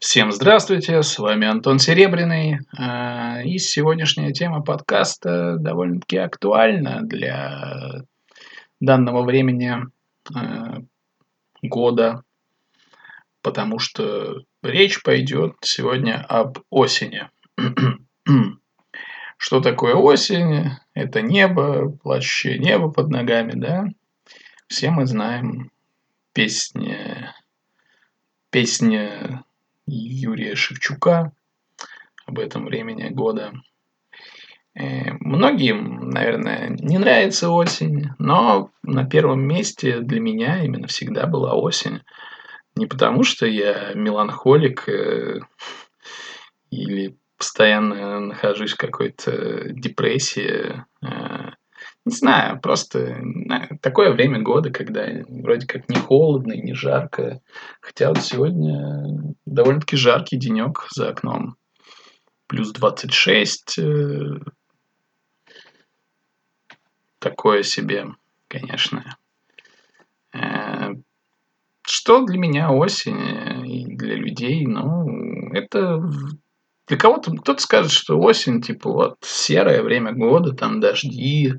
Всем здравствуйте, с вами Антон Серебряный. А, и сегодняшняя тема подкаста довольно-таки актуальна для данного времени а, года, потому что речь пойдет сегодня об осени. Что такое осень? Это небо, плачущее небо под ногами, да? Все мы знаем песни, песни Юрия Шевчука об этом времени года. Э, многим, наверное, не нравится осень, но на первом месте для меня именно всегда была осень. Не потому, что я меланхолик э, или постоянно нахожусь в какой-то депрессии. Э, не знаю, просто такое время года, когда вроде как не холодно и не жарко. Хотя вот сегодня довольно-таки жаркий денек за окном. Плюс 26. Э, такое себе, конечно. Э, что для меня осень и для людей, ну, это для кого-то, кто-то скажет, что осень, типа, вот, серое время года, там, дожди, э,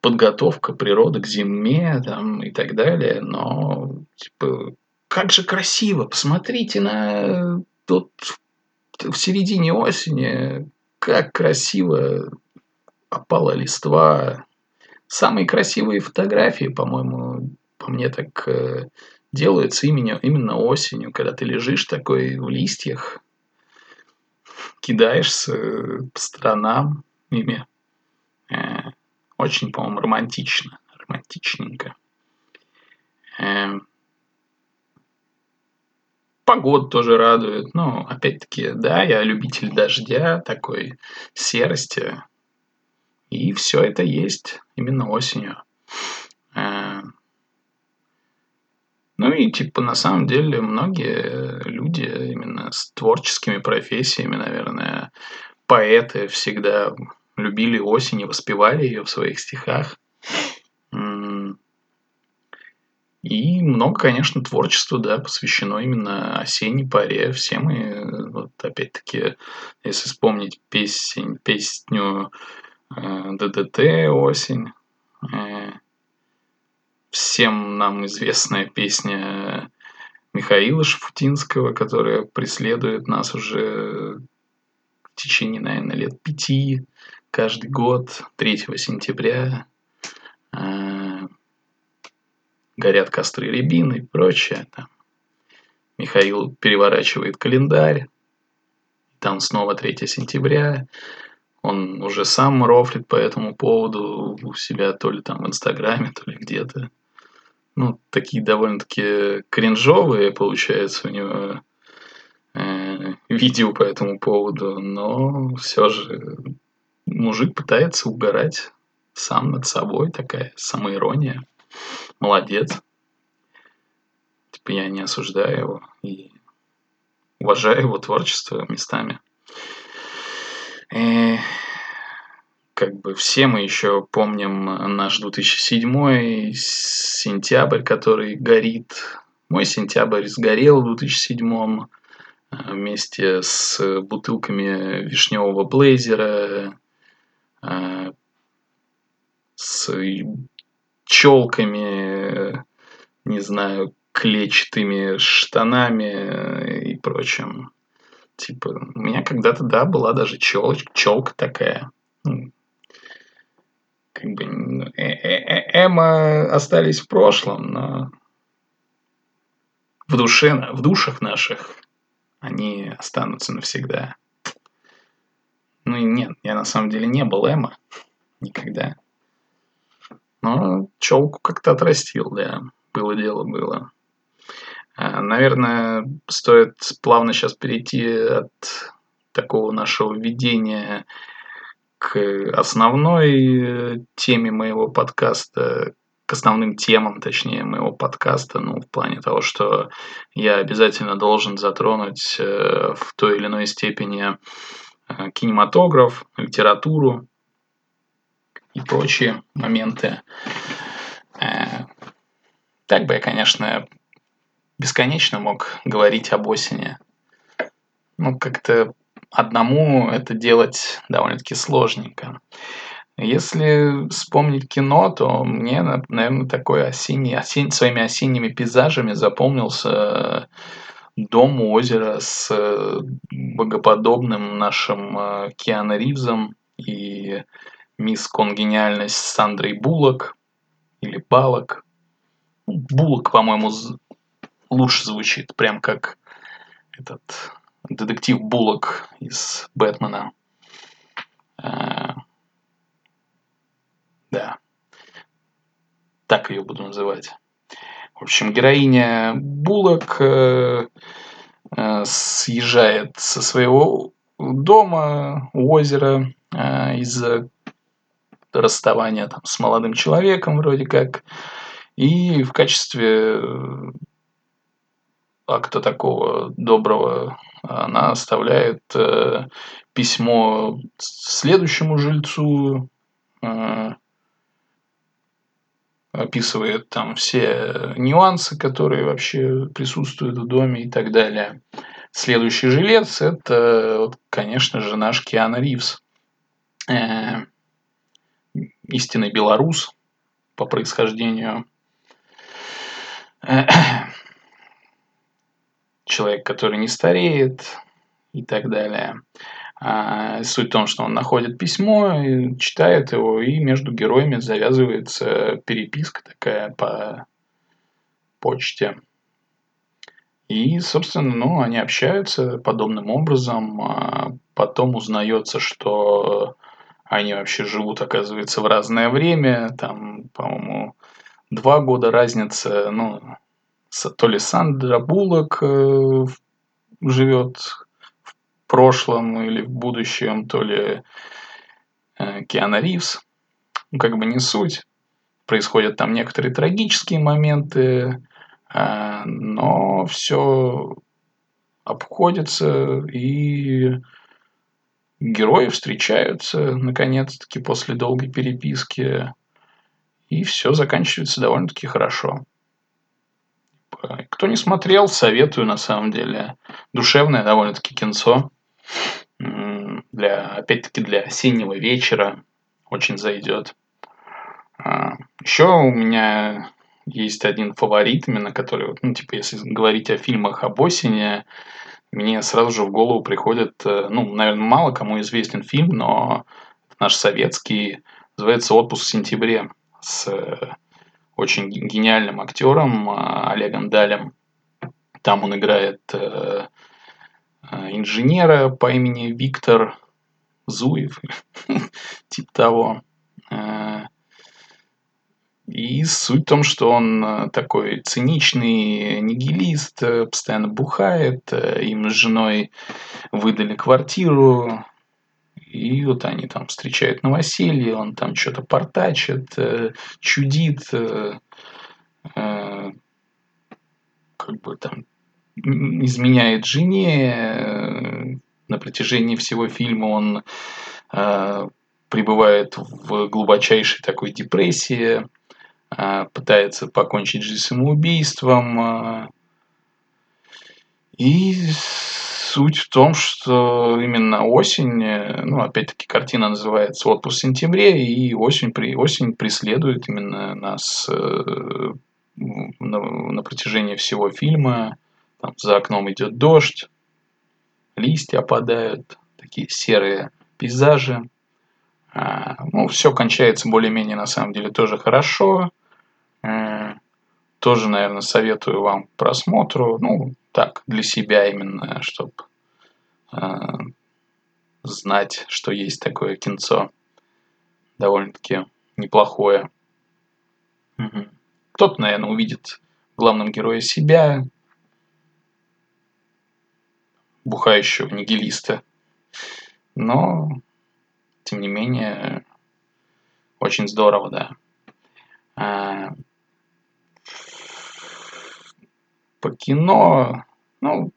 подготовка природы к зиме, там, и так далее, но, типа, как же красиво, посмотрите на тут в середине осени, как красиво опала листва. Самые красивые фотографии, по-моему, по мне так э, делаются именно, именно осенью, когда ты лежишь такой в листьях, кидаешься по сторонам ими. Э, очень, по-моему, романтично. Романтичненько. Э, погода тоже радует. Ну, опять-таки, да, я любитель дождя, такой серости. И все это есть именно осенью. Э, ну и типа на самом деле многие люди именно с творческими профессиями, наверное, поэты всегда любили осень и воспевали ее в своих стихах. И много, конечно, творчества, да, посвящено именно осенней паре. Все мы, вот опять-таки, если вспомнить песень, песню э, ДДТ «Осень», э, всем нам известная песня Михаила Шафутинского, которая преследует нас уже в течение, наверное, лет пяти, каждый год, 3 сентября. Э, горят костры рябины и прочее. Там. Михаил переворачивает календарь. Там снова 3 сентября. Он уже сам рофлит по этому поводу у себя то ли там в Инстаграме, то ли где-то ну, такие довольно-таки кринжовые, получается, у него э, видео по этому поводу, но все же мужик пытается угорать сам над собой, такая самоирония. Молодец. Типа я не осуждаю его и уважаю его творчество местами. И как бы все мы еще помним наш 2007 сентябрь, который горит. Мой сентябрь сгорел в 2007 э, вместе с бутылками вишневого блейзера, э, с челками, не знаю, клетчатыми штанами и прочим. Типа, у меня когда-то, да, была даже челочка, челка такая. Ну, как бы э, э, э, Эма остались в прошлом, но в душе, в душах наших они останутся навсегда. Ну и нет, я на самом деле не был Эма никогда. Но челку как-то отрастил, да. Было дело, было. А, наверное, стоит плавно сейчас перейти от такого нашего введения к основной теме моего подкаста, к основным темам, точнее, моего подкаста, ну, в плане того, что я обязательно должен затронуть э, в той или иной степени кинематограф, литературу и прочие моменты. Так бы я, конечно, бесконечно мог говорить об осени. Ну, как-то одному это делать довольно-таки сложненько. Если вспомнить кино, то мне, наверное, такой осенний, осень, своими осенними пейзажами запомнился дом у озера с богоподобным нашим э, Киану Ривзом и мисс Конгениальность с Сандрой Буллок или Балок. Буллок, по-моему, лучше звучит, прям как этот детектив Буллок из Бэтмена. Э, да. Так ее буду называть. В общем, героиня Буллок э, э, съезжает со своего дома у озера из-за расставания там, с молодым человеком вроде как. И в качестве акта такого доброго она оставляет э, письмо следующему жильцу, э, описывает там все нюансы, которые вообще присутствуют в доме и так далее. Следующий жилец – это, конечно же, наш Киану Ривз. Э, истинный белорус по происхождению. Человек, который не стареет и так далее. А, суть в том, что он находит письмо, читает его, и между героями завязывается переписка такая по почте. И, собственно, ну, они общаются подобным образом. А потом узнается, что они вообще живут, оказывается, в разное время. Там, по-моему, два года разница. Ну, то ли Сандра Буллок э, живет прошлом или в будущем, то ли э, Киана Ривз. Ну, как бы не суть. Происходят там некоторые трагические моменты, э, но все обходится и герои встречаются наконец-таки после долгой переписки, и все заканчивается довольно-таки хорошо. Кто не смотрел, советую на самом деле. Душевное довольно-таки кинцо. Для, опять-таки, для осеннего вечера очень зайдет. А, Еще у меня есть один фаворит, именно который, ну, типа, если говорить о фильмах об осени, мне сразу же в голову приходит, э, ну, наверное, мало кому известен фильм, но наш советский, называется «Отпуск в сентябре» с очень гениальным актером а, Олегом Далем. Там он играет э, э, инженера по имени Виктор Зуев, типа того. Э, и суть в том, что он такой циничный нигилист, постоянно бухает, им с женой выдали квартиру, и вот они там встречают новоселье, он там что-то портачит, э, чудит, э, э, как бы там изменяет жене. Э, на протяжении всего фильма он э, пребывает в глубочайшей такой депрессии, э, пытается покончить жизнь самоубийством. Э, и Суть в том, что именно осень, э, ну, опять-таки, картина называется «Отпуск в сентябре», и осень, при, осень преследует именно нас э, на, на протяжении всего фильма. Там за окном идет дождь, листья опадают, такие серые пейзажи. А, ну, все кончается более-менее, на самом деле, тоже хорошо. А, тоже, наверное, советую вам к просмотру. Ну, так, для себя именно, чтобы э, знать, что есть такое кинцо. Довольно-таки неплохое. Угу. Кто-то, наверное, увидит в главном себя, бухающего нигилиста. Но, тем не менее, очень здорово, да. А, по кино, ну,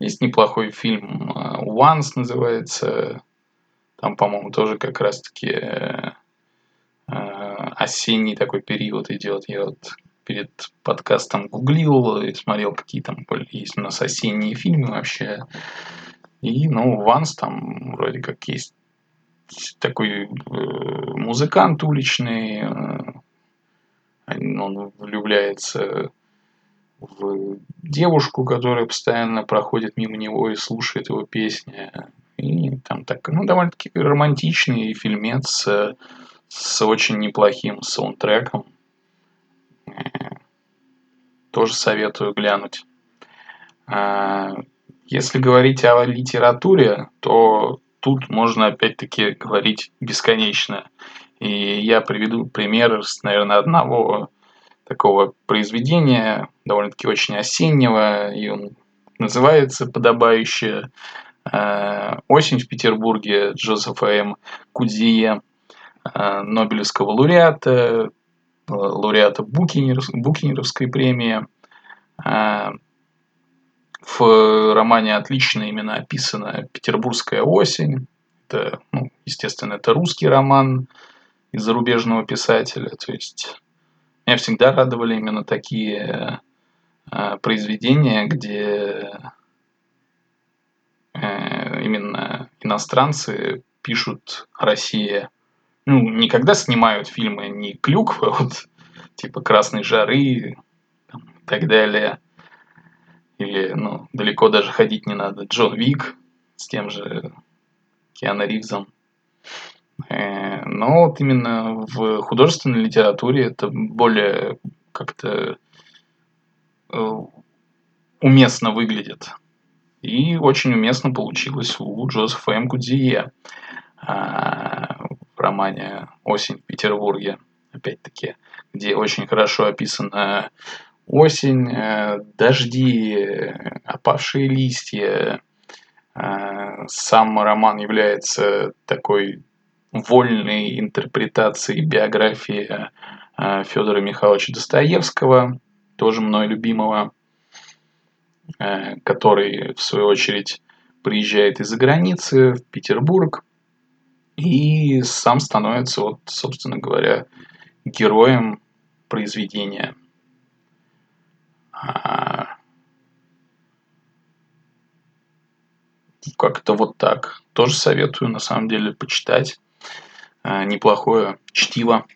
есть неплохой фильм э, «Once» называется. Там, по-моему, тоже как раз-таки э, э, осенний такой период идет. Я вот перед подкастом гуглил и смотрел, какие там есть у нас осенние фильмы вообще. И, ну, Ванс там вроде как есть такой э, музыкант уличный, э, он влюбляется в девушку, которая постоянно проходит мимо него и слушает его песни. И там так, ну, довольно-таки романтичный фильмец с, с очень неплохим саундтреком. Тоже советую глянуть. А, если говорить о литературе, то тут можно опять-таки говорить бесконечно. И я приведу пример, наверное, одного такого произведения, довольно-таки очень осеннего, и он называется подобающе э, «Осень в Петербурге» Джозефа М. Кудзие, э, Нобелевского лауреата, лауреата Букинер, Букинеровской премии. В романе отлично именно описана петербургская осень. Это, ну, естественно, это русский роман из зарубежного писателя. То есть меня всегда радовали именно такие э, произведения, где э, именно иностранцы пишут о России. Ну, не когда снимают фильмы не клюквы, вот, типа «Красной жары» там, и так далее. Или, ну, далеко даже ходить не надо. Джон Вик с тем же Киану Ривзом. Э, но вот именно в художественной литературе это более как-то э, уместно выглядит. И очень уместно получилось у Джозефа М. Гудзие а, романе «Осень в Петербурге», опять-таки, где очень хорошо описана осень, э, дожди, опавшие листья. Сам роман является такой вольной интерпретации биографии э, Федора Михайловича Достоевского, тоже мной любимого, э, который, в свою очередь, приезжает из-за границы в Петербург и сам становится, вот, собственно говоря, героем произведения. А, как-то вот так. Тоже советую, на самом деле, почитать. Э, неплохое чтиво.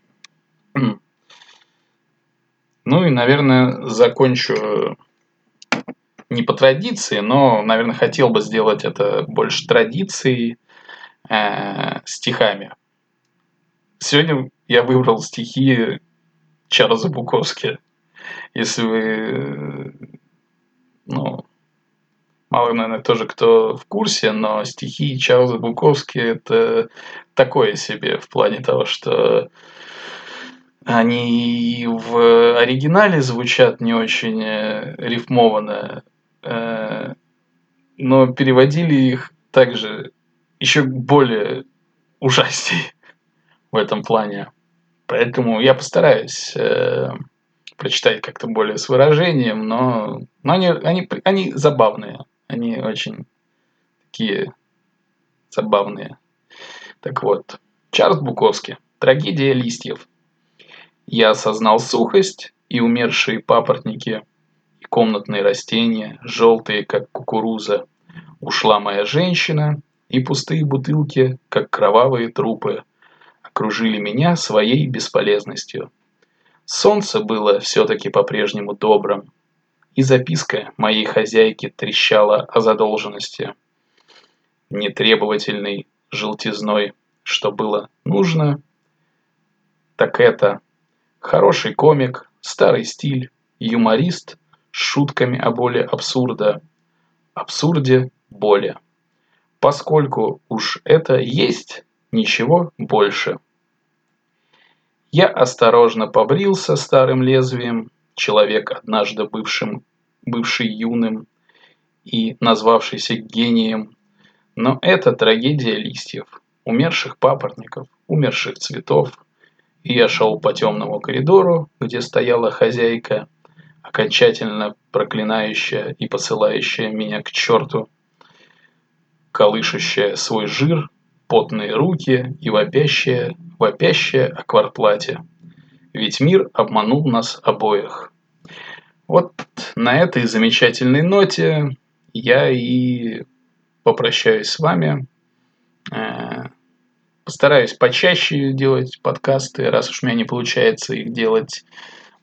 Ну и, наверное, закончу не по традиции, но, наверное, хотел бы сделать это больше традицией э, стихами. Сегодня я выбрал стихи Чарльза Буковски. Если вы ну, мало, наверное, тоже кто в курсе, но стихи Чарльза Буковски это такое себе в плане того, что они в оригинале звучат не очень э, рифмованно, э, но переводили их также еще более ужаснее в этом плане. Поэтому я постараюсь э, прочитать как-то более с выражением, но, но они, они, они забавные. Они очень такие забавные. Так вот, Чарльз Буковский. Трагедия листьев. Я осознал сухость и умершие папоротники, и комнатные растения, желтые, как кукуруза. Ушла моя женщина, и пустые бутылки, как кровавые трупы, окружили меня своей бесполезностью. Солнце было все-таки по-прежнему добрым, и записка моей хозяйки трещала о задолженности. Нетребовательной желтизной, что было нужно, так это хороший комик, старый стиль, юморист с шутками о боли абсурда, абсурде боли. Поскольку уж это есть, ничего больше. Я осторожно побрился старым лезвием, человек, однажды бывшим, бывший юным и назвавшийся гением. Но это трагедия листьев, умерших папоротников, умерших цветов. И я шел по темному коридору, где стояла хозяйка, окончательно проклинающая и посылающая меня к черту, колышущая свой жир, потные руки и вопящая, вопящая о кварплате. ведь мир обманул нас обоих. Вот на этой замечательной ноте я и попрощаюсь с вами. Э, постараюсь почаще делать подкасты, раз уж у меня не получается их делать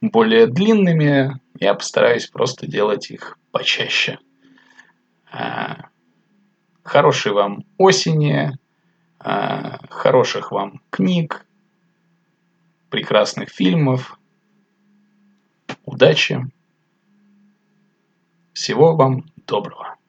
более длинными, я постараюсь просто делать их почаще. Хорошей вам осени, э, хороших вам книг, прекрасных фильмов. Удачи! Всего вам доброго!